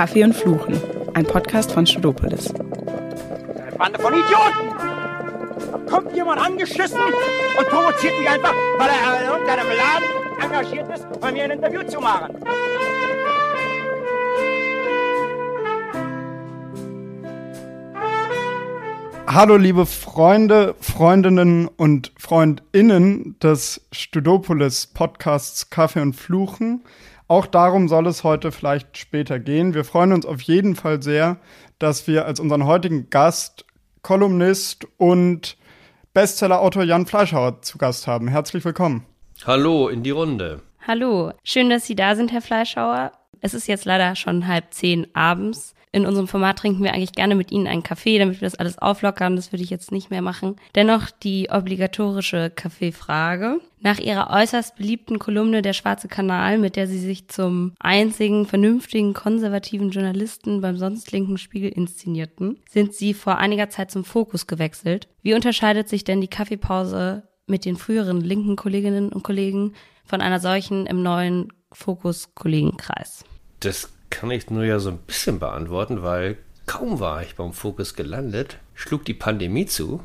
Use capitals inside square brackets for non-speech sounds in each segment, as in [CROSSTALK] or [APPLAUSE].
Kaffee und Fluchen, ein Podcast von Studopolis. Eine Bande von Idioten! Da kommt jemand angeschissen und provoziert mich einfach, weil er in irgendeinem Laden engagiert ist, bei mir ein Interview zu machen. Hallo liebe Freunde, Freundinnen und Freundinnen des Studopolis Podcasts Kaffee und Fluchen. Auch darum soll es heute vielleicht später gehen. Wir freuen uns auf jeden Fall sehr, dass wir als unseren heutigen Gast Kolumnist und Bestsellerautor Jan Fleischhauer zu Gast haben. Herzlich willkommen. Hallo in die Runde. Hallo, schön, dass Sie da sind, Herr Fleischhauer. Es ist jetzt leider schon halb zehn abends. In unserem Format trinken wir eigentlich gerne mit Ihnen einen Kaffee, damit wir das alles auflockern. Das würde ich jetzt nicht mehr machen. Dennoch die obligatorische Kaffeefrage. Nach Ihrer äußerst beliebten Kolumne Der Schwarze Kanal, mit der Sie sich zum einzigen vernünftigen konservativen Journalisten beim sonst linken Spiegel inszenierten, sind Sie vor einiger Zeit zum Fokus gewechselt. Wie unterscheidet sich denn die Kaffeepause mit den früheren linken Kolleginnen und Kollegen von einer solchen im neuen Fokus-Kollegenkreis? Das kann ich nur ja so ein bisschen beantworten, weil kaum war ich beim Fokus gelandet, schlug die Pandemie zu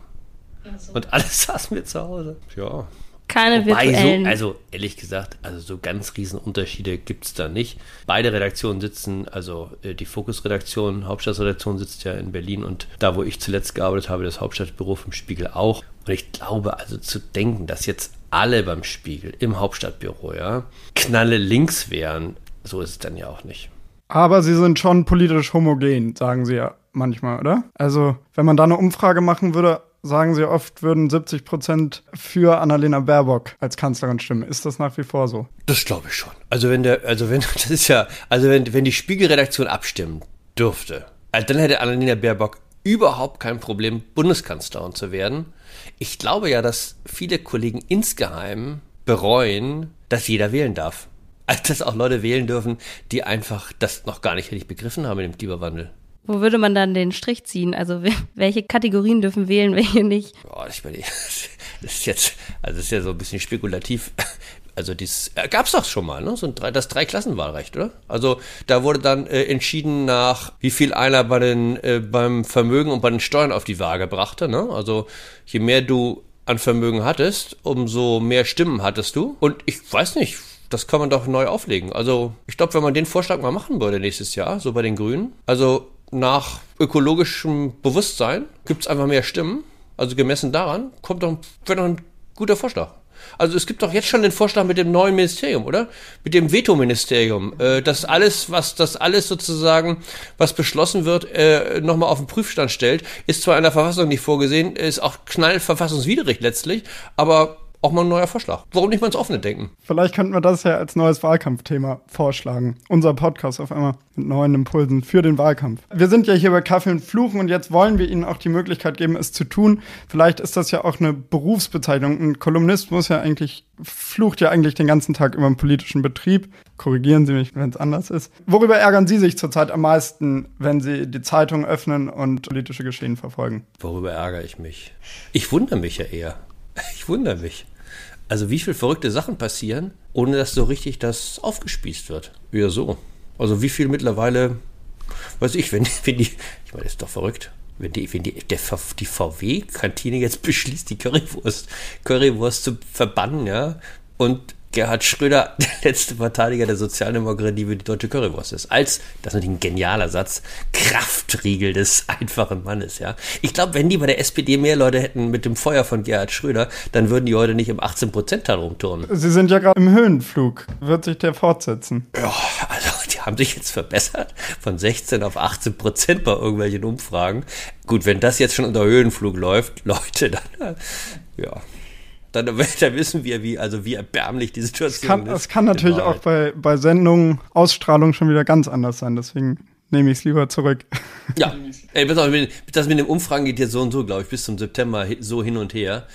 also. und alles [LAUGHS] saßen wir zu Hause. Ja. Keine Wobei virtuellen. So, also ehrlich gesagt, also so ganz riesen Unterschiede gibt es da nicht. Beide Redaktionen sitzen, also äh, die Fokus-Redaktion, Hauptstadtredaktion sitzt ja in Berlin und da, wo ich zuletzt gearbeitet habe, das Hauptstadtbüro vom Spiegel auch. Und ich glaube also zu denken, dass jetzt alle beim Spiegel im Hauptstadtbüro, ja, knalle links wären, so ist es dann ja auch nicht. Aber sie sind schon politisch homogen, sagen sie ja manchmal, oder? Also, wenn man da eine Umfrage machen würde, sagen sie oft, würden 70 Prozent für Annalena Baerbock als Kanzlerin stimmen. Ist das nach wie vor so? Das glaube ich schon. Also wenn der, also wenn, [LAUGHS] das ist ja, also wenn, wenn die Spiegelredaktion abstimmen dürfte, also dann hätte Annalena Baerbock überhaupt kein Problem, Bundeskanzlerin zu werden. Ich glaube ja, dass viele Kollegen insgeheim bereuen, dass jeder wählen darf. [LAUGHS] Also dass auch Leute wählen dürfen, die einfach das noch gar nicht richtig begriffen haben mit dem Klimawandel. Wo würde man dann den Strich ziehen? Also welche Kategorien dürfen wählen, [LAUGHS] welche nicht? Boah, ich meine, [LAUGHS] das ist jetzt, also das ist ja so ein bisschen spekulativ. Also dies äh, gab es doch schon mal, ne? So ein drei, das Dreiklassenwahlrecht, oder? Also da wurde dann äh, entschieden nach, wie viel einer bei den äh, beim Vermögen und bei den Steuern auf die Waage brachte, ne? Also je mehr du an Vermögen hattest, umso mehr Stimmen hattest du. Und ich weiß nicht, das kann man doch neu auflegen. Also ich glaube, wenn man den Vorschlag mal machen würde nächstes Jahr, so bei den Grünen, also nach ökologischem Bewusstsein gibt es einfach mehr Stimmen. Also gemessen daran kommt doch, wäre doch ein guter Vorschlag. Also es gibt doch jetzt schon den Vorschlag mit dem neuen Ministerium, oder? Mit dem Veto-Ministerium, äh, dass alles, was das alles sozusagen, was beschlossen wird, äh, nochmal auf den Prüfstand stellt, ist zwar in der Verfassung nicht vorgesehen, ist auch knallverfassungswidrig letztlich, aber auch mal ein neuer Vorschlag. Warum nicht mal ins Offene denken? Vielleicht könnten wir das ja als neues Wahlkampfthema vorschlagen. Unser Podcast auf einmal mit neuen Impulsen für den Wahlkampf. Wir sind ja hier bei Kaffee und Fluchen und jetzt wollen wir Ihnen auch die Möglichkeit geben, es zu tun. Vielleicht ist das ja auch eine Berufsbezeichnung. Ein Kolumnist muss ja eigentlich, flucht ja eigentlich den ganzen Tag über den politischen Betrieb. Korrigieren Sie mich, wenn es anders ist. Worüber ärgern Sie sich zurzeit am meisten, wenn Sie die Zeitung öffnen und politische Geschehen verfolgen? Worüber ärgere ich mich? Ich wundere mich ja eher. Ich wundere mich. Also wie viele verrückte Sachen passieren, ohne dass so richtig das aufgespießt wird. Ja, so. Also wie viel mittlerweile, weiß ich, wenn, [LAUGHS] wenn die, ich meine, das ist doch verrückt. Wenn die, wenn die, die VW-Kantine jetzt [LAUGHS] beschließt, die Currywurst, Currywurst zu verbannen, ja, und Gerhard Schröder, [LAUGHS] der letzte Verteidiger der Sozialdemokratie, wie die deutsche Currywurst ist. Als, das ist natürlich ein genialer Satz, Kraftriegel des [LAUGHS] einfachen Mannes, ja. Ich glaube, wenn die bei der SPD mehr Leute hätten mit dem Feuer von Gerhard Schröder, dann würden die heute nicht im 18%-Teil rumturnen. Sie sind ja gerade im Höhenflug. Wird sich der fortsetzen? Ja, also die haben sich jetzt verbessert von 16 auf 18 Prozent bei irgendwelchen Umfragen. Gut, wenn das jetzt schon unter Höhenflug läuft, [LAUGHS] Leute, dann ja dann, [LAUGHS] dann wissen wir, wie, also wie erbärmlich die Situation es kann, ist. Es kann natürlich auch bei, bei Sendungen, Ausstrahlung schon wieder ganz anders sein, deswegen nehme ich es lieber zurück. [LAUGHS] Ja, Ey, das mit den Umfragen geht jetzt so und so, glaube ich, bis zum September so hin und her.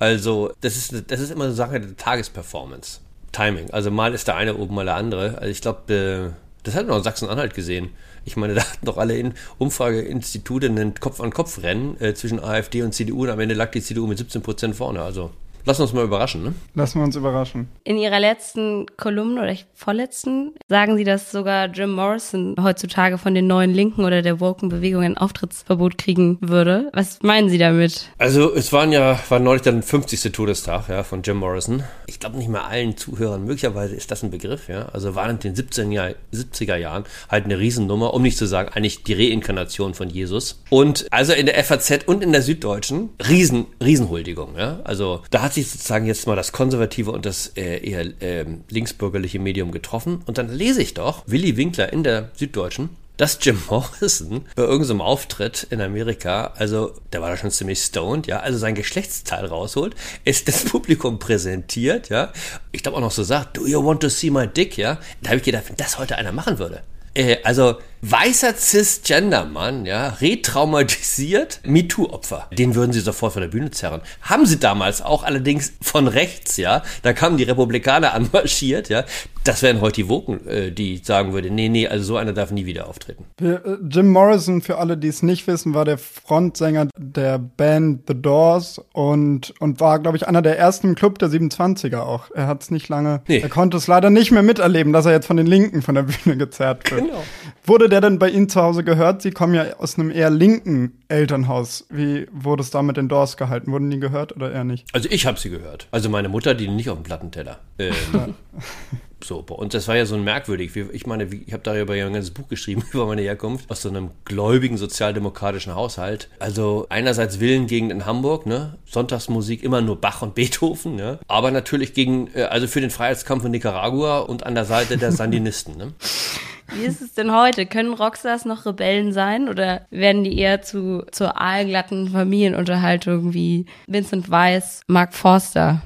Also, das ist, das ist immer eine Sache der Tagesperformance. Timing. Also mal ist der eine oben, mal der andere. Also ich glaube, äh, das hat man in Sachsen-Anhalt gesehen. Ich meine, [LAUGHS] da hatten doch alle in Umfrageinstitute einen Kopf-an-Kopf-Rennen äh, zwischen AfD und CDU und am Ende lag die CDU mit 17 Prozent vorne. Also Lass uns mal überraschen, ne? Lassen wir uns überraschen. In ihrer letzten Kolumne oder vorletzten sagen sie, dass sogar Jim Morrison heutzutage von den neuen Linken oder der woken Bewegung ein Auftrittsverbot kriegen würde. Was meinen Sie damit? Also es waren ja, war neulich dann 50. Todestag ja, von Jim Morrison. Ich glaube nicht mal allen Zuhörern, möglicherweise ist das ein Begriff, ja. Also war in den 17 Jahr, 70er Jahren halt eine Riesennummer, um nicht zu sagen, eigentlich die Reinkarnation von Jesus. Und also in der FAZ und in der Süddeutschen, Riesen, Riesenhuldigung, ja. Also da hat sich sozusagen jetzt mal das konservative und das äh, eher äh, linksbürgerliche Medium getroffen. Und dann lese ich doch Willy Winkler in der Süddeutschen, dass Jim [LAUGHS] Morrison bei irgendeinem Auftritt in Amerika, also der war da schon ziemlich stoned, ja, also sein Geschlechtsteil rausholt, es das Publikum präsentiert, ja. Ich glaube auch noch so sagt, do you want to see my dick, ja. Da habe ich gedacht, wenn das heute einer machen würde. Äh, also weißer Cisgender-Mann, ja, retraumatisiert, MeToo-Opfer. Den würden sie sofort von der Bühne zerren. Haben sie damals auch allerdings von rechts, ja. Da kamen die Republikaner [LAUGHS] anmarschiert, ja. Das wären heute die Woken, äh, die sagen würde, nee, nee, also so einer darf nie wieder auftreten. Äh, Jim Morrison, für alle, die es nicht wissen, war der Frontsänger der Band The Doors und, und war, glaube ich, einer der ersten im Club der 27er auch. Er hat es nicht lange, Nee. er konnte es leider nicht mehr miterleben, dass er jetzt von den Linken von der Bühne gezerrt wird. Genau. Wurde der denn bei Ihnen zu Hause gehört? Sie kommen ja aus einem eher linken Elternhaus. Wie wurde es da mit den Doors gehalten? Wurden die gehört oder eher nicht? Also ich habe sie gehört. Also meine Mutter, die nicht auf dem Plattenteller. Ähm, [LAUGHS] so, bei uns, das war ja so ein merkwürdig. Ich meine, ich habe darüber ja ein ganzes Buch geschrieben [LAUGHS] über meine Herkunft aus so einem gläubigen sozialdemokratischen Haushalt. Also einerseits Villengegend in Hamburg, ne? Sonntagsmusik immer nur Bach und Beethoven, ne? Aber natürlich gegen, äh, also für den Freiheitskampf in Nicaragua und an der Seite der [LAUGHS] Sandinisten, ne? Wie ist es denn heute? Können Rockstars noch Rebellen sein oder werden die eher zu zur aalglatten Familienunterhaltung wie Vincent Weiss, Mark Forster?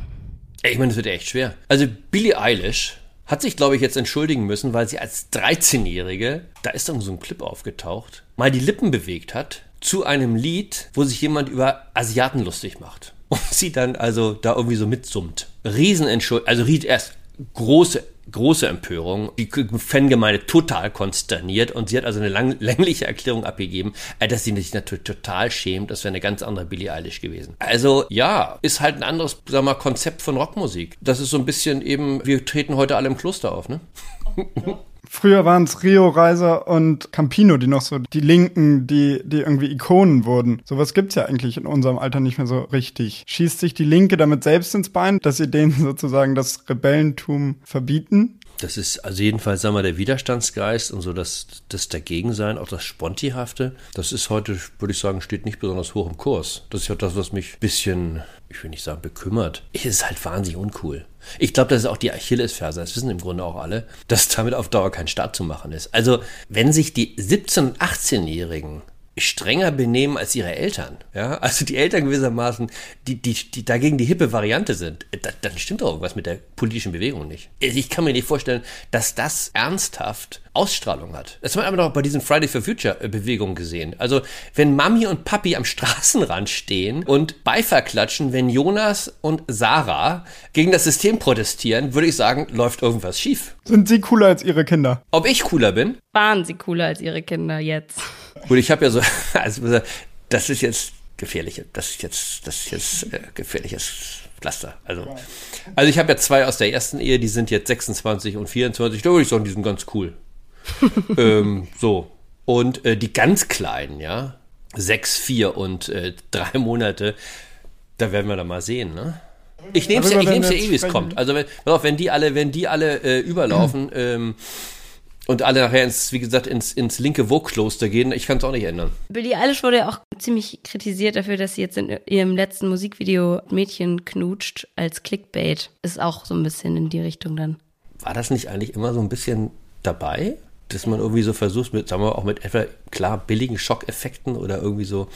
Ich meine, das wird echt schwer. Also Billie Eilish hat sich, glaube ich, jetzt entschuldigen müssen, weil sie als 13-Jährige, da ist dann so ein Clip aufgetaucht, mal die Lippen bewegt hat zu einem Lied, wo sich jemand über Asiaten lustig macht. [LAUGHS] Und sie dann also da irgendwie so mitsummt. Riesenentschuldigung, also Ried erst große große Empörung, die Fangemeinde total konsterniert und sie hat also eine lang, [LAUGHS] längliche Erklärung abgegeben, äh, dass sie sich natürlich total schämt, das wäre eine ganz andere Billie Eilish gewesen. Also ja, ist halt ein anderes, sag mal, Konzept von Rockmusik. Das ist so ein bisschen eben, wir treten heute alle im Kloster auf, ne? Früher waren es Rio Reiser und Campino, die noch so die Linken, die, die irgendwie Ikonen wurden. Sowas gibt's ja eigentlich in unserem Alter nicht mehr so richtig. Schießt sich die Linke damit selbst ins Bein, dass sie denen [LAUGHS] sozusagen das Rebellentum verbieten? Das ist also jedenfalls, sagen wir, der Widerstandsgeist und so das, das Dagegensein, auch das Spontihafte, das ist heute, würde ich sagen, steht nicht besonders hoch im Kurs. Das ist ja das, was mich ein bisschen, ich will nicht sagen bekümmert. Es ist halt wahnsinnig uncool. Ich glaube, das ist auch die Achillesferse, das wissen im Grunde auch alle, dass damit auf Dauer kein Start zu machen ist. Also, wenn sich die 17- und 18-Jährigen strenger benehmen als ihre Eltern, ja, also die Eltern gewissermaßen, die, die, die dagegen die hippe Variante sind, da, dann stimmt doch irgendwas mit der politischen Bewegung nicht. Also Ich kann mir nicht vorstellen, dass das ernsthaft Ausstrahlung hat. Das haben wir aber noch bei diesen Friday for Future äh, Bewegungen gesehen. Also, wenn Mami und Papi am Straßenrand stehen und Beifall klatschen, wenn Jonas und Sarah gegen das System protestieren, würde ich sagen, läuft irgendwas schief. Sind sie cooler als ihre Kinder? Ob ich cooler bin? Waren sie cooler als ihre Kinder jetzt? Gut, ich habe ja so, [LAUGHS] also das ist jetzt gefährlich, das ist jetzt, das ist jetzt äh, gefährliches Pflaster. Also, also ich habe ja zwei aus der ersten Ehe, die sind jetzt 26 und 24. Da würde ich sagen, die sind ganz cool. [LAUGHS] ähm, so. Und äh, die ganz Kleinen, ja, sechs, vier und äh, drei Monate, da werden wir dann mal sehen, ne? Ich nehme es ja, ich nehm's ja eh, wie es kommt. Also wenn, pass auf, wenn die alle, wenn die alle äh, überlaufen [CLEARS THROAT] ähm, und alle nachher ins, wie gesagt, ins, ins linke Vogue-Kloster gehen, ich kann es auch nicht ändern. Billie Eilish wurde ja auch ziemlich kritisiert dafür, dass sie jetzt in ihrem letzten Musikvideo Mädchen knutscht als Clickbait. Ist auch so ein bisschen in die Richtung dann. War das nicht eigentlich immer so ein bisschen dabei? Dass man irgendwie so versucht, mit, sagen wir auch mit etwa klar billigen Schockeffekten oder irgendwie so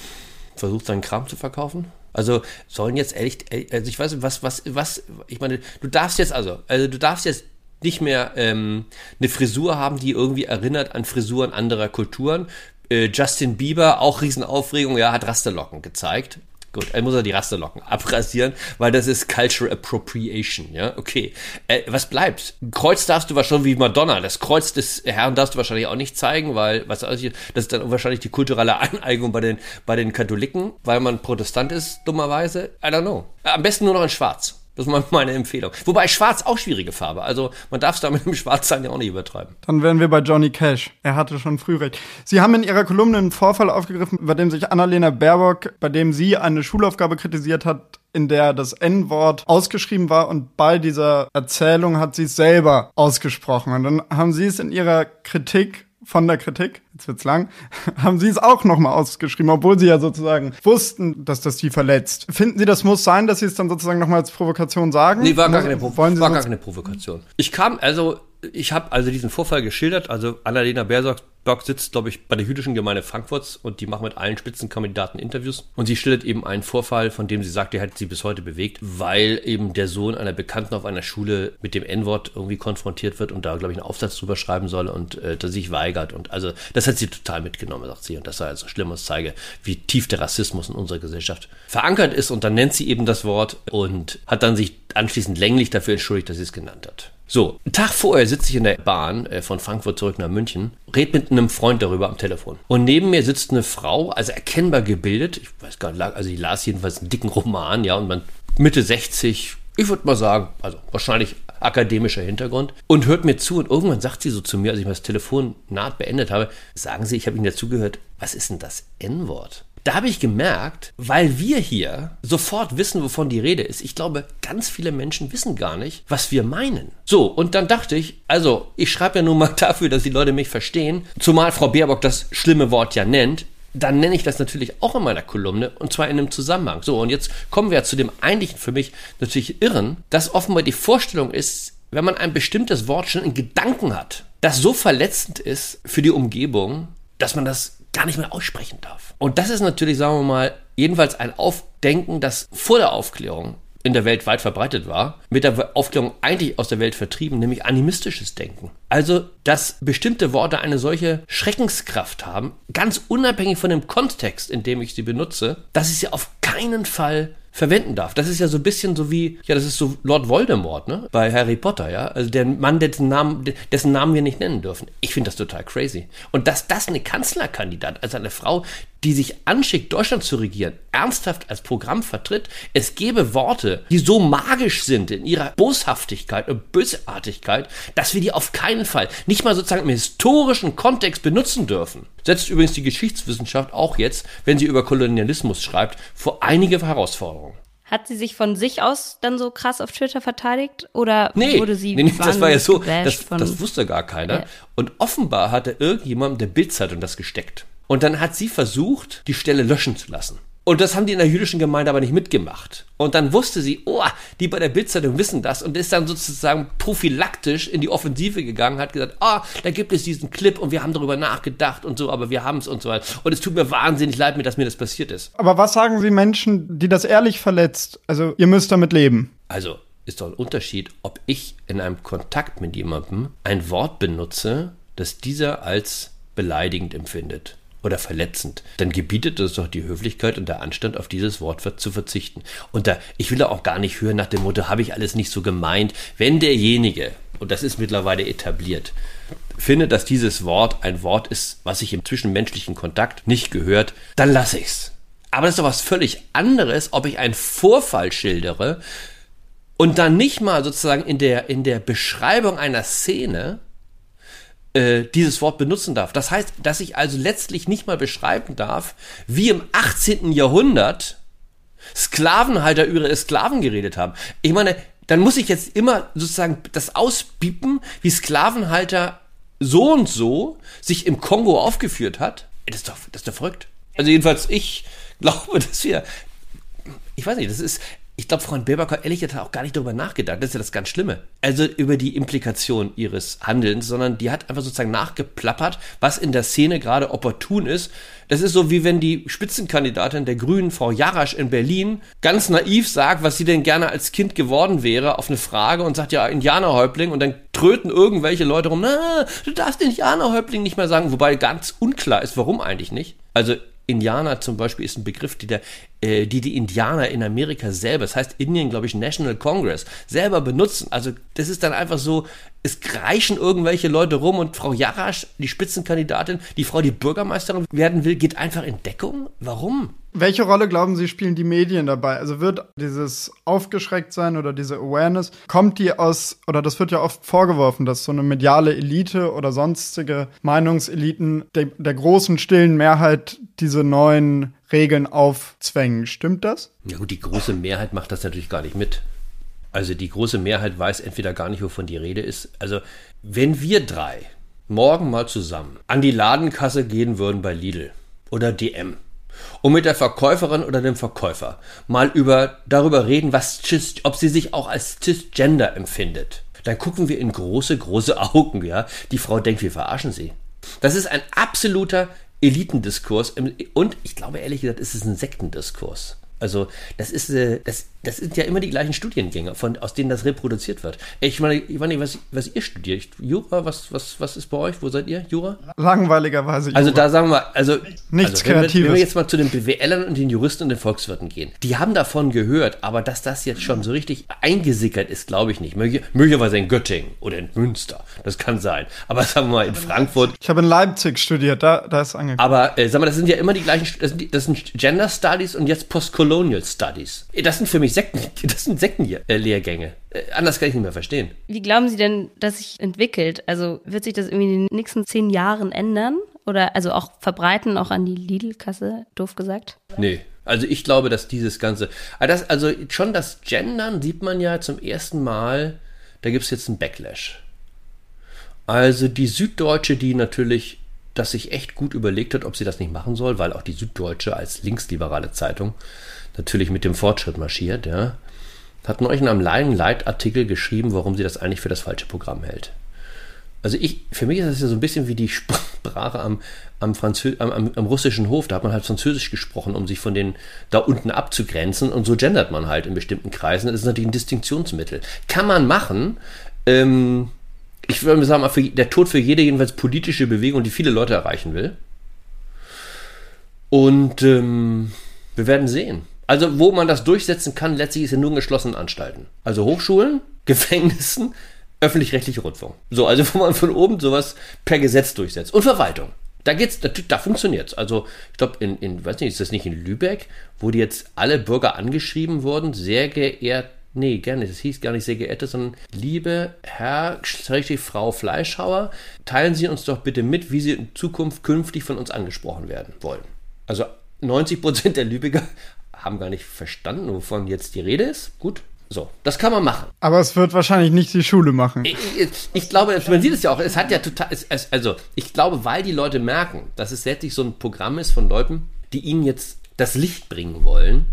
versucht, seinen Kram zu verkaufen? Also sollen jetzt ehrlich, also ich weiß nicht, was, was, was, ich meine, du darfst jetzt also, also du darfst jetzt nicht mehr ähm, eine Frisur haben, die irgendwie erinnert an Frisuren anderer Kulturen. Äh, Justin Bieber, auch Riesenaufregung, ja, hat Rasterlocken gezeigt. Gut, er muss er die Rasterlocken [LAUGHS] abrasieren, weil das ist Cultural Appropriation, ja, okay. Äh, was bleibt? Kreuz darfst du wahrscheinlich wie Madonna, das Kreuz des Herrn darfst du wahrscheinlich auch nicht zeigen, weil, was weiß ich, das ist dann wahrscheinlich die kulturelle [LAUGHS] Aneignung bei den, bei den Katholiken, weil man Protestant ist, dummerweise. I don't know. Am besten nur noch in Schwarz. Das ist meine Empfehlung. Wobei Schwarz auch schwierige Farbe. Also man darf es da mit dem Schwarzsein ja auch nicht übertreiben. Dann wären wir bei Johnny Cash. Er hatte schon früh recht. Sie haben in Ihrer Kolumne einen Vorfall aufgegriffen, bei dem sich Annalena Baerbock, bei dem sie eine Schulaufgabe kritisiert hat, in der das N-Wort ausgeschrieben war und bei dieser Erzählung hat sie es selber ausgesprochen. Und dann haben Sie es in Ihrer Kritik von der Kritik, jetzt wird's lang, [LAUGHS] haben Sie es auch nochmal ausgeschrieben, obwohl Sie ja sozusagen wussten, dass das Sie verletzt. Finden Sie, das muss sein, dass Sie es dann sozusagen nochmal als Provokation sagen? Nee, war gar keine, Sie war gar keine Provokation. Ich kam, also, ich habe also diesen Vorfall geschildert, also Annalena Baerbock sitzt, glaube ich, bei der jüdischen Gemeinde Frankfurts und die machen mit allen Spitzenkandidaten Interviews. Und sie schildert eben einen Vorfall, von dem sie sagt, der hat sie bis heute bewegt, weil eben der Sohn einer Bekannten auf einer Schule mit dem N-Wort irgendwie konfrontiert wird und da, glaube ich, einen Aufsatz drüber schreiben soll und äh, dass sich weigert. Und also, das hat sie total mitgenommen, sagt sie. Und das sei also schlimm und zeige, wie tief der Rassismus in unserer Gesellschaft verankert ist. Und dann nennt sie eben das Wort und hat dann sich anschließend länglich dafür entschuldigt, dass sie es genannt hat. So, einen Tag vorher sitze ich in der Bahn äh, von Frankfurt zurück nach München, red mit einem Freund darüber am Telefon. Und neben mir sitzt eine Frau, also erkennbar gebildet, ich weiß gar nicht, also ich las jedenfalls einen dicken Roman, ja, und man Mitte 60, ich würde mal sagen, also wahrscheinlich akademischer Hintergrund, und hört mir zu und irgendwann sagt sie so zu mir, als ich mal das Telefonat beendet habe, sagen Sie, ich habe Ihnen dazugehört, was ist denn das N-Wort? Da habe ich gemerkt, weil wir hier sofort wissen, wovon die Rede ist. Ich glaube, ganz viele Menschen wissen gar nicht, was wir meinen. So, und dann dachte ich, also, ich schreibe ja nur mal [LAUGHS] dafür, dass die Leute mich verstehen, zumal Frau Baerbock das schlimme Wort ja nennt. Dann nenne ich das natürlich auch in meiner Kolumne und zwar in einem Zusammenhang. So, und jetzt kommen wir zu dem eigentlichen für mich natürlich Irren, dass offenbar die Vorstellung ist, wenn man ein bestimmtes Wort schon in Gedanken hat, das so verletzend ist für die Umgebung, dass man das gar nicht mehr aussprechen darf. Und das ist natürlich, sagen wir mal, jedenfalls ein Aufdenken, das vor der Aufklärung in der Welt weit verbreitet war, mit der Aufklärung eigentlich aus der Welt vertrieben, nämlich animistisches Denken. Also, dass bestimmte Worte eine solche Schreckenskraft haben, ganz unabhängig von dem Kontext, in dem ich sie benutze, dass ich sie auf keinen Fall verwenden darf. Das ist ja so ein bisschen so wie, ja, das ist so Lord Voldemort, ne? Bei Harry Potter, ja. Also der Mann, dessen Namen, dessen Namen wir nicht nennen dürfen. Ich finde das total crazy. Und dass das eine Kanzlerkandidat, also eine Frau, die sich anschickt, Deutschland zu regieren, ernsthaft als Programm vertritt, es gäbe Worte, die so magisch sind in ihrer Boshaftigkeit und Bösartigkeit, dass wir die auf keinen Fall, nicht mal sozusagen im historischen Kontext benutzen dürfen. Setzt übrigens die Geschichtswissenschaft auch jetzt, wenn sie über Kolonialismus schreibt, vor einige Herausforderungen. Hat sie sich von sich aus dann so krass auf Twitter verteidigt? Oder Nee, wurde sie nee, nee das war ja so, das, das wusste gar keiner. Ja. Und offenbar hatte irgendjemand der Bildzeitung das gesteckt. Und dann hat sie versucht, die Stelle löschen zu lassen. Und das haben die in der jüdischen Gemeinde aber nicht mitgemacht. Und dann wusste sie, oh, die bei der Bildzeitung wissen das und ist dann sozusagen prophylaktisch in die Offensive gegangen, hat gesagt, ah, da gibt es diesen Clip und wir haben darüber nachgedacht und so, aber wir haben es und so weiter. Und es tut mir wahnsinnig leid, mir, dass mir das passiert ist. Aber was sagen Sie Menschen, die das ehrlich verletzt? Also, ihr müsst damit leben. Also ist doch ein Unterschied, ob ich in einem Kontakt mit jemandem ein Wort benutze, das dieser als beleidigend empfindet oder verletzend, dann gebietet es doch die Höflichkeit und der Anstand, auf dieses Wort zu verzichten. Und da, ich will da auch gar nicht hören nach dem Motto, habe ich alles nicht so gemeint, wenn derjenige, und das ist mittlerweile etabliert, findet, dass dieses Wort ein Wort ist, was sich im zwischenmenschlichen Kontakt nicht gehört, dann lasse ich's. Aber das ist doch was völlig anderes, ob ich einen Vorfall schildere und dann nicht mal sozusagen in der, in der Beschreibung einer Szene äh, dieses Wort benutzen darf. Das heißt, dass ich also letztlich nicht mal beschreiben darf, wie im 18. Jahrhundert Sklavenhalter über ihre Sklaven geredet haben. Ich meine, dann muss ich jetzt immer sozusagen das auspiepen, wie Sklavenhalter so und so sich im Kongo aufgeführt hat. Das ist doch, das ist doch verrückt. Also jedenfalls, ich [LAUGHS] glaube, dass wir, ich weiß nicht, das ist, ich glaube, Frau Baerbock hat ehrlich gesagt auch gar nicht darüber nachgedacht. Das ist ja das ganz Schlimme. Also über die Implikation ihres Handelns, sondern die hat einfach sozusagen nachgeplappert, was in der Szene gerade opportun ist. Das ist so, wie wenn die Spitzenkandidatin der Grünen, Frau Jarasch in Berlin, ganz naiv sagt, was sie denn gerne als Kind geworden wäre, auf eine Frage und sagt, ja, Indianerhäuptling. Und dann tröten irgendwelche Leute rum, na, du darfst Indianerhäuptling nicht mehr sagen, wobei ganz unklar ist, warum eigentlich nicht. Also Indianer zum Beispiel ist ein Begriff, die, der, äh, die die Indianer in Amerika selber, das heißt Indian, glaube ich, National Congress, selber benutzen. Also das ist dann einfach so, es kreischen irgendwelche Leute rum und Frau Jarasch, die Spitzenkandidatin, die Frau, die Bürgermeisterin werden will, geht einfach in Deckung. Warum? Welche Rolle glauben Sie, spielen die Medien dabei? Also wird dieses Aufgeschrecktsein oder diese Awareness, kommt die aus, oder das wird ja oft vorgeworfen, dass so eine mediale Elite oder sonstige Meinungseliten der, der großen stillen Mehrheit diese neuen Regeln aufzwängen. Stimmt das? Ja gut, die große Mehrheit macht das natürlich gar nicht mit. Also die große Mehrheit weiß entweder gar nicht, wovon die Rede ist. Also wenn wir drei morgen mal zusammen an die Ladenkasse gehen würden bei Lidl oder DM und mit der Verkäuferin oder dem Verkäufer mal über, darüber reden, was ob sie sich auch als Cisgender empfindet. Dann gucken wir in große, große [LAUGHS] Augen, ja. Die Frau denkt, wir verarschen sie. Das ist ein absoluter Elitendiskurs und ich glaube ehrlich gesagt, ist es ein Sektendiskurs. Also das ist, äh, das, das sind ja immer die gleichen Studiengänge, von, aus denen das reproduziert wird. Ich meine, ich meine was, was ihr studiert. Jura, was, was, was ist bei euch? Wo seid ihr? Jura? Langweiligerweise Jura. Also da sagen wir, also, Nichts also, wenn, Kreatives. Wir, wenn wir jetzt mal zu den BWLern und den Juristen und den Volkswirten gehen, die haben davon gehört, aber dass das jetzt schon so richtig eingesickert ist, glaube ich nicht. Möglich, möglicherweise in Göttingen oder in Münster, das kann sein. Aber sagen wir mal in Frankfurt. Ich habe in Leipzig studiert, da, da ist angekommen. Aber äh, sag mal, das sind ja immer die gleichen, das sind, die, das sind Gender Studies und jetzt Postcolonial Studies. Das sind für mich Sekten, [LAUGHS] das sind Sektenlehrgänge. Äh, anders kann ich nicht mehr verstehen. Wie glauben Sie denn, dass sich entwickelt? Also wird sich das irgendwie in den nächsten zehn Jahren ändern? Oder also auch verbreiten, auch an die Lidl-Kasse, doof gesagt? Nee. Also ich glaube, dass dieses Ganze. Das, also schon das Gendern sieht man ja zum ersten Mal, da gibt es jetzt einen Backlash. Also die Süddeutsche, die natürlich das sich echt gut überlegt hat, ob sie das nicht machen soll, weil auch die Süddeutsche als linksliberale Zeitung natürlich mit dem Fortschritt marschiert, ja, hat neulich in einem langen Leitartikel geschrieben, warum sie das eigentlich für das falsche Programm hält. Also ich, für mich ist das ja so ein bisschen wie die Sprache am, am, Franzö am, am, am russischen Hof. Da hat man halt Französisch gesprochen, um sich von den da unten abzugrenzen. Und so gendert man halt in bestimmten Kreisen. Das ist natürlich ein Distinktionsmittel. Kann man machen. Ähm, ich würde sagen, der Tod für jede jedenfalls politische Bewegung, die viele Leute erreichen will. Und ähm, wir werden sehen. Also, wo man das durchsetzen kann, letztlich ist ja nur in geschlossenen Anstalten. Also Hochschulen, [LAUGHS] Gefängnissen, öffentlich-rechtliche Rundfunk. So, also wo man von oben sowas per Gesetz durchsetzt. Und Verwaltung. Da geht's, da, da funktioniert's. Also, ich glaube, in, in, weiß nicht, ist das nicht in Lübeck, wo die jetzt alle Bürger angeschrieben wurden, sehr geehrt, nee, gerne, das hieß gar nicht sehr geehrte, sondern liebe Herr, richtig Frau Fleischhauer, teilen Sie uns doch bitte mit, wie Sie in Zukunft künftig von uns angesprochen werden wollen. Also 90 Prozent der Lübecker haben gar nicht verstanden, wovon jetzt die Rede ist. Gut, so, das kann man machen. Aber es wird wahrscheinlich nicht die Schule machen. Ich, ich, ich glaube, man sieht es ja auch, es hat ja total, es, es, also ich glaube, weil die Leute merken, dass es letztlich so ein Programm ist von Leuten, die ihnen jetzt das Licht bringen wollen,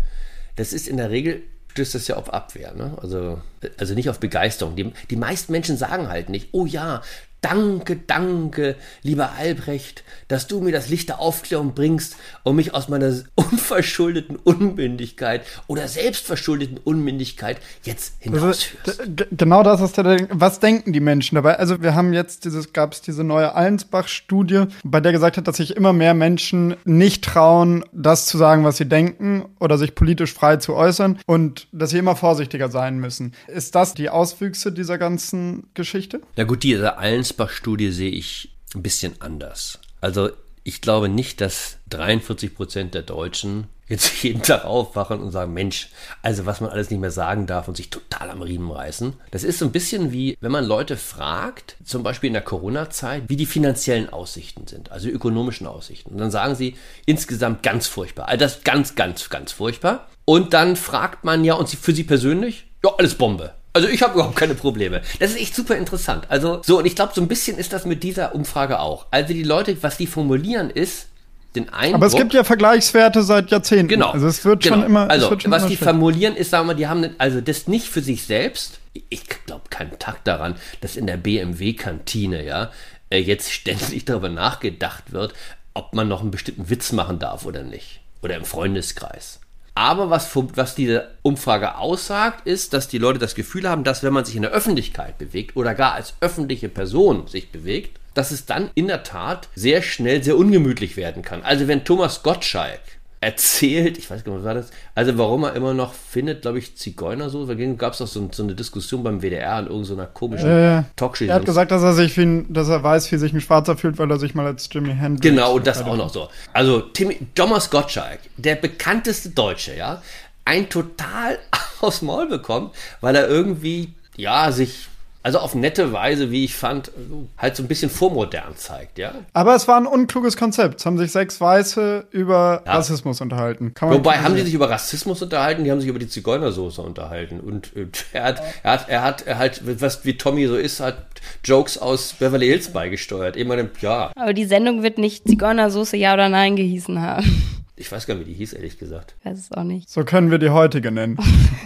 das ist in der Regel stößt das ja auf Abwehr, ne? Also, also nicht auf Begeisterung. Die, die meisten Menschen sagen halt nicht, oh ja, Danke, danke, lieber Albrecht, dass du mir das Licht der Aufklärung bringst und mich aus meiner [LAUGHS] unverschuldeten Unmündigkeit oder selbstverschuldeten Unmündigkeit jetzt hinausführst. Also, genau das ist der, was denken die Menschen dabei? Also wir haben jetzt dieses, gab es diese neue Allensbach-Studie, bei der gesagt hat, dass sich immer mehr Menschen nicht trauen, das zu sagen, was sie denken oder sich politisch frei zu äußern und dass sie immer vorsichtiger sein müssen. Ist das die Auswüchse dieser ganzen Geschichte? Na gut, diese Allensbach Ansbach-Studie sehe ich ein bisschen anders. Also ich glaube nicht, dass 43 Prozent der Deutschen jetzt [LAUGHS] jeden Tag aufwachen und sagen, Mensch, also was man alles nicht mehr sagen darf und sich total am Riemen reißen. Das ist so ein bisschen wie, wenn man Leute fragt, zum Beispiel in der Corona-Zeit, wie die finanziellen Aussichten sind, also ökonomischen Aussichten. Und dann sagen sie insgesamt ganz furchtbar. Also das ganz, ganz, ganz furchtbar. Und dann fragt man ja, und für sie persönlich, ja, alles Bombe. Also ich habe überhaupt keine Probleme. Das ist echt super interessant. Also so, und ich glaube, so ein bisschen ist das mit dieser Umfrage auch. Also die Leute, was die formulieren, ist den Eindruck. Aber es gibt ja Vergleichswerte seit Jahrzehnten. Genau. Also es wird genau. schon immer. Also schon was immer die schlechter. formulieren, ist, sagen wir, die haben also das nicht für sich selbst. Ich glaube keinen Tag daran, dass in der BMW-Kantine ja äh, jetzt ständig darüber nachgedacht wird, ob man noch einen bestimmten Witz machen darf oder nicht. Oder im Freundeskreis. Aber was, was diese Umfrage aussagt, ist, dass die Leute das Gefühl haben, dass wenn man sich in der Öffentlichkeit bewegt oder gar als öffentliche Person sich bewegt, dass es dann in der Tat sehr schnell sehr ungemütlich werden kann. Also wenn Thomas Gottschalk erzählt, ich weiß gar nicht, was war das? Also warum er immer noch findet, glaube ich, Zigeuner so. Da gab es doch so, so, eine Diskussion beim WDR in irgendeiner komischen äh, Talkshow. Er hat gesagt, dass er sich wie dass er weiß, wie sich ein Schwarzer fühlt, weil er sich mal als Jimmy Hendrix. Genau, und das auch noch so. Also Timmy, Thomas Gottschalk, der bekannteste Deutsche, ja, ein total [LAUGHS] aufs Maul bekommt, weil er irgendwie, ja, sich also auf nette Weise, wie ich fand, halt so ein bisschen vormodern zeigt, ja. Aber es war ein unkluges Konzept. Es haben sich sechs Weiße über ja. Rassismus unterhalten. Wobei haben die sich über Rassismus unterhalten, die haben sich über die Zigeunersoße unterhalten. Und, und [LAUGHS] er, hat, er hat, er hat, er halt, was wie Tommy so ist, hat Jokes aus Beverly Hills beigesteuert. Immer dem, ja. Aber die Sendung wird nicht Zigeunersoße ja oder nein gehießen haben. Ich weiß gar nicht, wie die hieß, ehrlich gesagt. Weiß es auch nicht. So können wir die heutige nennen.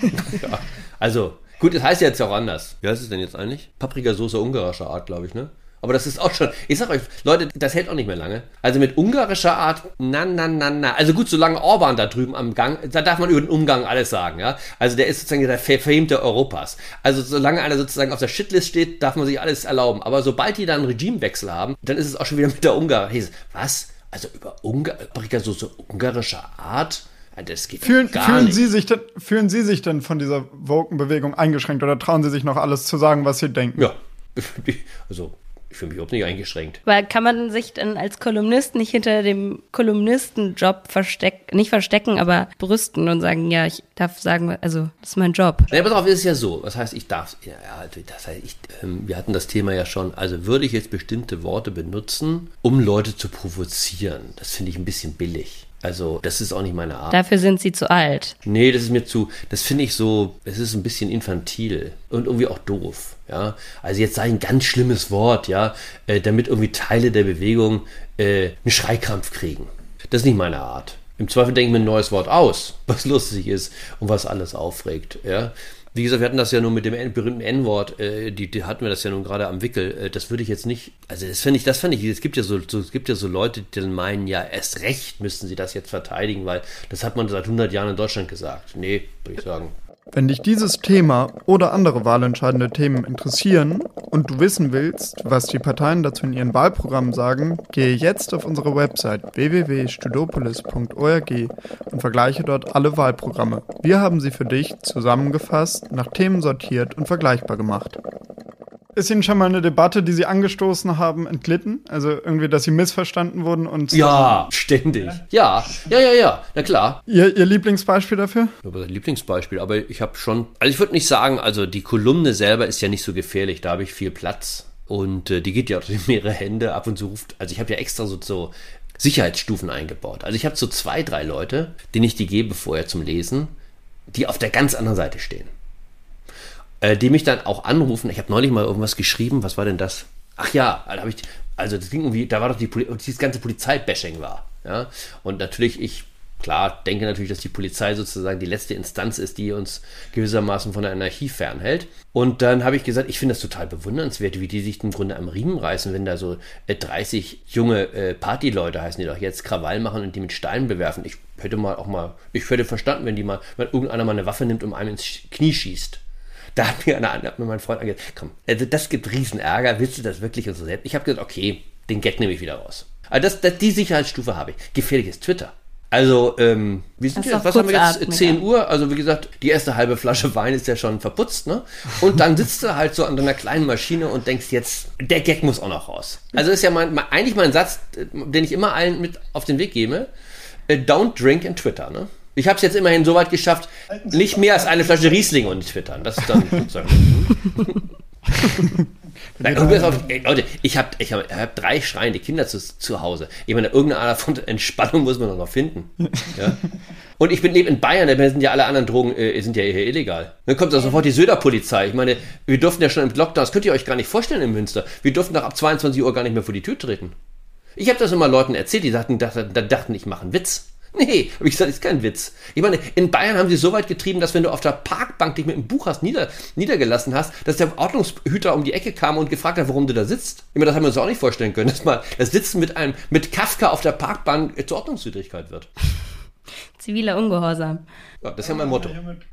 [LAUGHS] ja, also, Gut, das heißt jetzt auch anders. Wie heißt es denn jetzt eigentlich? Paprikasauce ungarischer Art, glaube ich, ne? Aber das ist auch schon, ich sag euch, Leute, das hält auch nicht mehr lange. Also mit ungarischer Art, na, na, na, na. Also gut, solange Orban da drüben am Gang, da darf man über den Umgang alles sagen, ja. Also der ist sozusagen der Verfemte Europas. Also solange einer sozusagen auf der Shitlist steht, darf man sich alles erlauben. Aber sobald die dann einen Regimewechsel haben, dann ist es auch schon wieder mit der Ungar. Was? Also über Ungar, Paprikasauce ungarischer Art? Das geht fühlen, gar fühlen nicht. Sie sich denn, fühlen Sie sich denn von dieser Woken-Bewegung eingeschränkt oder trauen Sie sich noch alles zu sagen, was Sie denken? Ja, [LAUGHS] also ich fühle mich überhaupt nicht eingeschränkt. Weil kann man sich dann als Kolumnist nicht hinter dem Kolumnistenjob verstecken, nicht verstecken, aber brüsten und sagen, ja, ich darf sagen, also das ist mein Job. Naja, pass auf, ist es ja so. Was heißt, ich darf, ja, also, das heißt, ich, ähm, wir hatten das Thema ja schon. Also würde ich jetzt bestimmte Worte benutzen, um Leute zu provozieren? Das finde ich ein bisschen billig. Also, das ist auch nicht meine Art. Dafür sind sie zu alt. Nee, das ist mir zu, das finde ich so, es ist ein bisschen infantil und irgendwie auch doof, ja. Also jetzt sage ich ein ganz schlimmes Wort, ja, äh, damit irgendwie Teile der Bewegung äh, einen Schreikrampf kriegen. Das ist nicht meine Art. Im Zweifel denke ich mir ein neues Wort aus, was lustig ist und was alles aufregt, ja. Wie gesagt, wir hatten das ja nur mit dem berühmten N-Wort, äh, die, die, hatten wir das ja nun gerade am Wickel. Äh, das würde ich jetzt nicht, also das finde ich, das fand ich, es gibt ja so, so, es gibt ja so Leute, die dann meinen, ja, erst recht müssten sie das jetzt verteidigen, weil das hat man seit 100 Jahren in Deutschland gesagt. Nee, würde ich sagen. Wenn dich dieses Thema oder andere wahlentscheidende Themen interessieren und du wissen willst, was die Parteien dazu in ihren Wahlprogrammen sagen, gehe jetzt auf unsere Website www.studopolis.org und vergleiche dort alle Wahlprogramme. Wir haben sie für dich zusammengefasst, nach Themen sortiert und vergleichbar gemacht. Ist Ihnen schon mal eine Debatte, die Sie angestoßen haben, entglitten? Also irgendwie, dass Sie missverstanden wurden und. Ja, ständig. Ja, ja, ja, ja, na klar. Ihr, Ihr Lieblingsbeispiel dafür? Aber Lieblingsbeispiel, aber ich habe schon. Also ich würde nicht sagen, also die Kolumne selber ist ja nicht so gefährlich, da habe ich viel Platz. Und äh, die geht ja auch durch mehrere Hände. Ab und zu ruft. Also ich habe ja extra so, so Sicherheitsstufen eingebaut. Also ich habe so zwei, drei Leute, denen ich die gebe vorher zum Lesen, die auf der ganz anderen Seite stehen äh, die mich dann auch anrufen. Ich habe neulich mal irgendwas geschrieben. Was war denn das? Ach ja, da habe ich, also das ging irgendwie, da war doch die dieses ganze Polizeibashing war. Ja? Und natürlich, ich, klar, denke natürlich, dass die Polizei sozusagen die letzte Instanz ist, die uns gewissermaßen von der Anarchie fernhält. Und dann habe ich gesagt, ich finde das total bewundernswert, wie die sich im Grunde am Riemen reißen, wenn da so äh, 30 junge äh, Partyleute heißen die doch jetzt Krawall machen und die mit Steinen bewerfen. Ich hätte mal auch mal, ich hätte verstanden, wenn die mal, wenn irgendeiner mal eine Waffe nimmt und einem ins Knie schießt. Da hat mir, eine, hat mir mein Freund angesagt, komm, also das gibt riesen Ärger, willst du das wirklich und so selbst? Ich habe gesagt, okay, den Gag nehme ich wieder raus. Also das, das, die Sicherheitsstufe habe ich. Gefährlich ist Twitter. Also, ähm, wie sind wir, was haben wir jetzt? 10 Uhr, also wie gesagt, die erste halbe Flasche Wein ist ja schon verputzt, ne? Und dann sitzt du halt so an deiner kleinen Maschine und denkst jetzt, der Gag muss auch noch raus. Also ist ja mein, eigentlich mein Satz, den ich immer allen mit auf den Weg gebe, äh, don't drink in Twitter, ne? Ich habe es jetzt immerhin so weit geschafft, nicht mehr als eine Flasche Riesling und twittern. Das ist dann. [LAUGHS] [LAUGHS] Nein, auf, ey, Leute, ich habe ich hab, hab drei schreiende Kinder zu, zu Hause. Ich meine, irgendeine Art von Entspannung muss man doch noch finden. [LAUGHS] Ja? Und ich bin lebe in Bayern, da sind ja alle anderen Drogen äh, sind ja hier illegal. Dann kommt da sofort die Söder-Polizei. Ich meine, wir durften ja schon im Lockdown, das könnt ihr euch gar nicht vorstellen im Münster. Wir durften doch ab 22 Uhr gar nicht mehr vor die Tür treten. Ich habe das immer Leuten erzählt, die dachten, dachten, dachten ich mache einen Witz. [LAUGHS] Nee, habe ich gesagt, ist kein Witz. Ich meine, in Bayern haben sie so weit getrieben, dass wenn du auf der Parkbank dich mit einem Buch hast nieder, niedergelassen hast, dass der Ordnungshüter um die Ecke kam und gefragt hat, warum du da sitzt. Ich meine, das haben wir uns auch nicht vorstellen können, [LAUGHS] dass mal das Sitzen mit einem, mit Kafka auf der Parkbank zur Ordnungswidrigkeit wird. [LAUGHS] Ziviler Ungehorsam. Ja, das ist ja mein Motto.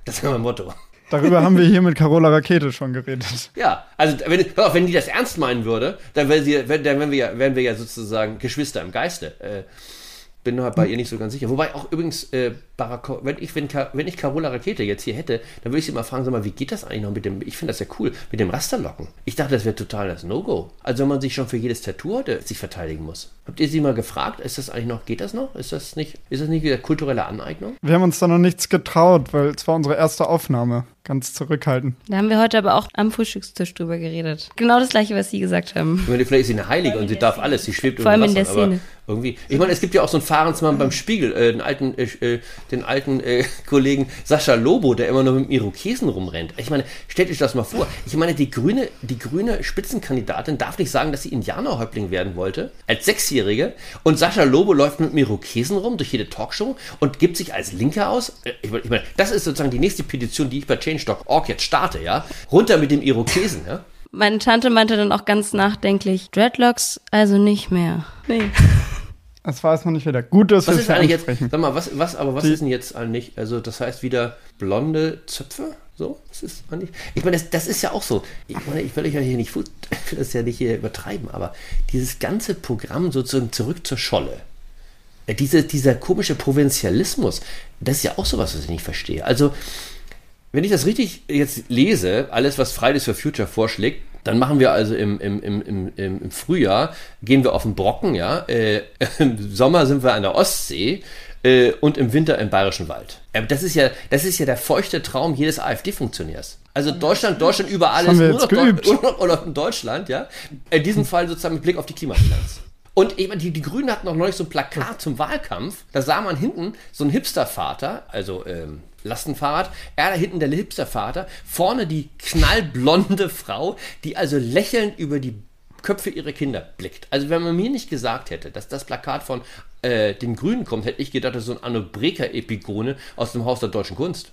Das ist ja mein Motto. Darüber haben wir hier mit Carola Rakete schon geredet. Ja, also wenn, hör auf, wenn die das ernst meinen würde, dann wären, wir, ja, wir ja sozusagen Geschwister im Geiste. Äh, bin halt bei ihr nicht so ganz sicher. Wobei auch übrigens, äh, Barack, wenn ich, wenn, wenn ich Carola Rakete jetzt hier hätte, dann würde ich sie mal fragen, sag mal, wie geht das eigentlich noch mit dem, ich finde das ja cool, mit dem Rasterlocken. Ich dachte, das wäre total das No-Go. Also wenn man sich schon für jedes Tattoo heute sich verteidigen muss. Habt ihr sie mal gefragt, ist das eigentlich noch, geht das noch? Ist das nicht, ist das nicht wieder kulturelle Aneignung? Wir haben uns da noch nichts getraut, weil es war unsere erste Aufnahme. Ganz zurückhaltend. Da haben wir heute aber auch am Frühstückstisch drüber geredet. Genau das gleiche, was Sie gesagt haben. Ich meine, vielleicht ist sie eine Heilige und sie darf alles, sie schwebt Vor allem über in der Szene. Irgendwie. Ich meine, es gibt ja auch so einen Fahrensmann beim Spiegel, äh, den alten, äh, äh, den alten äh, [LAUGHS] Kollegen Sascha Lobo, der immer noch mit dem Irokesen rumrennt. Ich meine, stellt euch das mal vor. Ich meine, die grüne, die grüne Spitzenkandidatin darf nicht sagen, dass sie Indianerhäuptling werden wollte, als Sechsjährige. Und Sascha Lobo läuft mit dem Irokesen rum durch jede Talkshow und gibt sich als Linker aus. Äh, Ich meine, ich meine, das ist sozusagen die nächste Petition, die ich bei Change.org jetzt starte, ja. Runter mit dem Irokesen, ja. Meine Tante meinte dann auch ganz nachdenklich, Dreadlocks also nicht mehr. Nee. [LAUGHS] Das weiß man nicht wieder. Gut, dass Was wir ist es eigentlich jetzt, sag mal, was, was, aber was Die- ist denn jetzt eigentlich, also das heißt wieder blonde Zöpfe? So, das ist eigentlich, ich meine, das, das ist ja auch so, ich meine, ich will euch ja hier nicht, [LAUGHS] ich will das ja nicht hier übertreiben, aber dieses ganze Programm sozusagen zurück zur Scholle, äh, diese, dieser komische Provinzialismus, das ist ja auch sowas, was ich nicht verstehe. Also, wenn ich das richtig jetzt lese, alles, was Fridays for Future vorschlägt, dann machen wir also im, im, im, im, im Frühjahr, gehen wir auf den Brocken, ja, äh, [LAUGHS] im Sommer sind wir an der Ostsee äh, und im Winter im Bayerischen Wald. Aber das ist ja, das ist ja der feuchte Traum jedes AfD-Funktionärs. Also Deutschland, Deutschland über alles, [LAUGHS] nur noch, nur noch Urlaub in Deutschland, ja. In diesem Fall sozusagen mit Blick auf die Klimabilanz. Und meine, die, die Grünen hatten noch neulich so ein Plakat zum Wahlkampf. Da sah man hinten so einen Hipstervater, also ähm, Lastenfahrrad. Er da hinten der Hipstervater, vorne die knallblonde Frau, die also lächelnd über die Köpfe ihrer Kinder blickt. Also wenn man mir nicht gesagt hätte, dass das Plakat von äh, den Grünen kommt, hätte ich gedacht, das ist so ein Anno Breker-Epigone aus dem Haus der deutschen Kunst.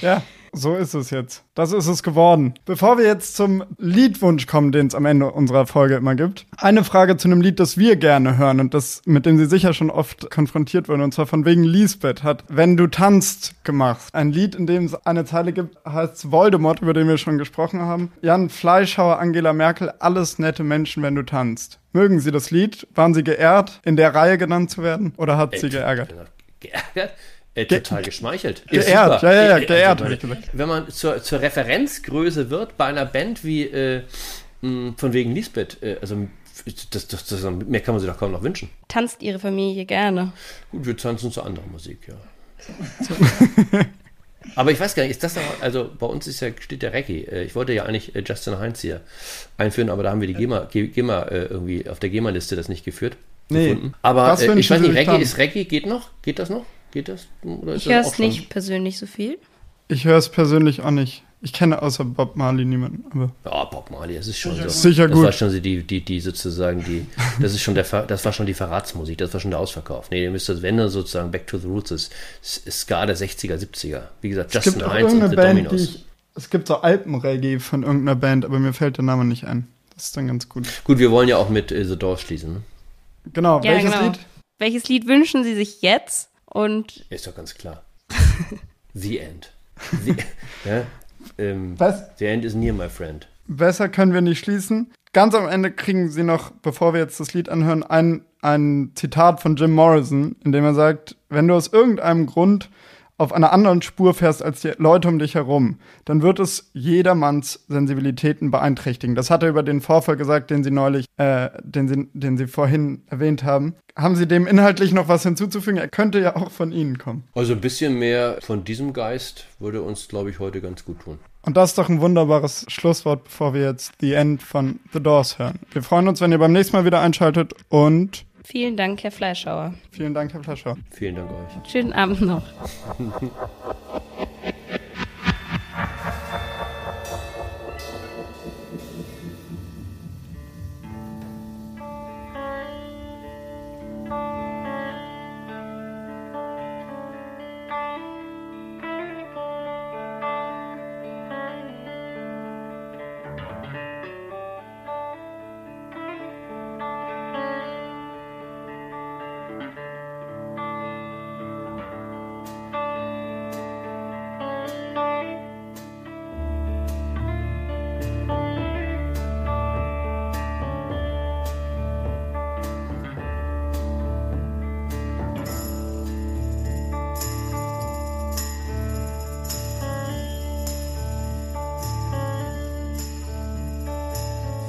Ja, so ist es jetzt. Das ist es geworden. Bevor wir jetzt zum Liedwunsch kommen, den es am Ende unserer Folge immer gibt, eine Frage zu einem Lied, das wir gerne hören und das, mit dem sie sicher schon oft konfrontiert wurden, und zwar von wegen Lisbeth hat Wenn du tanzt gemacht. Ein Lied, in dem es eine Zeile gibt, heißt Voldemort, über den wir schon gesprochen haben. Jan Fleischhauer, Angela Merkel, alles nette Menschen, wenn du tanzt. Mögen Sie das Lied? Waren Sie geehrt, in der Reihe genannt zu werden? Oder hat Sie geärgert? [LAUGHS] Geärgert? Äh, total geschmeichelt. Geehrt, super. ja, ja, ja, Äh, geehrt, also, hab ich gesagt. Wenn man zur, zur Referenzgröße wird bei einer Band wie äh, von wegen Lisbeth, äh, also das, das, das, mehr kann man sich doch kaum noch wünschen. Tanzt Ihre Familie gerne? Gut, wir tanzen zu anderer Musik, ja. [LAUGHS] Aber ich weiß gar nicht, ist das noch, also bei uns ist ja, steht der Reggae. Äh, Ich wollte ja eigentlich äh, Justin Heinz hier einführen, aber da haben wir die GEMA, Ge- GEMA äh, irgendwie auf der GEMA-Liste das nicht geführt. Nee. gefunden. Aber äh, ich weiß nicht, Reggae ist Reggae, geht noch? Geht das noch? Geht das? Oder ist Ich höre das es schon- nicht persönlich so viel. Ich höre es persönlich auch nicht. Ich kenne außer Bob Marley niemanden. Aber Ja, Bob Marley, das ist schon so. Sicher das gut. war schon die, die, die sozusagen die, das ist schon der, das war schon die Verratsmusik, das war schon der Ausverkauf. Nee, ihr müsst das, wenn sozusagen Back to the Roots ist, ist Ska der 60er, 70er. Wie gesagt, es Justin Heinz und The Band, Dominos. ich, Es gibt so Alpenreggae von irgendeiner Band, aber mir fällt der Name nicht ein. Das ist dann ganz gut. Gut, wir wollen ja auch mit äh, The Doors schließen. Ne? Genau, Ja, welches genau. Lied? Welches Lied wünschen Sie sich jetzt? Und Ist doch ganz klar. [LAUGHS] The End. The, ja, ähm, Was? The End is near, my friend. Besser können wir nicht schließen. Ganz am Ende kriegen Sie noch, bevor wir jetzt das Lied anhören, ein, ein Zitat von Jim Morrison, in dem er sagt, wenn du aus irgendeinem Grund auf einer anderen Spur fährst als die Leute um dich herum, dann wird es jedermanns Sensibilitäten beeinträchtigen. Das hat er über den Vorfall gesagt, den Sie neulich, äh, den Sie, den Sie vorhin erwähnt haben. Haben Sie dem inhaltlich noch was hinzuzufügen? Er könnte ja auch von Ihnen kommen. Also ein bisschen mehr von diesem Geist würde uns, glaube ich, heute ganz gut tun. Und das ist doch ein wunderbares Schlusswort, bevor wir jetzt The End von The Doors hören. Wir freuen uns, wenn ihr beim nächsten Mal wieder einschaltet und vielen Dank, Herr Fleischhauer. vielen Dank, Herr Flascher. Vielen Dank euch. Schönen Abend noch. [LAUGHS]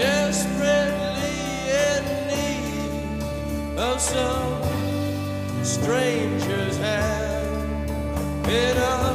desperately in need of some stranger's hand in a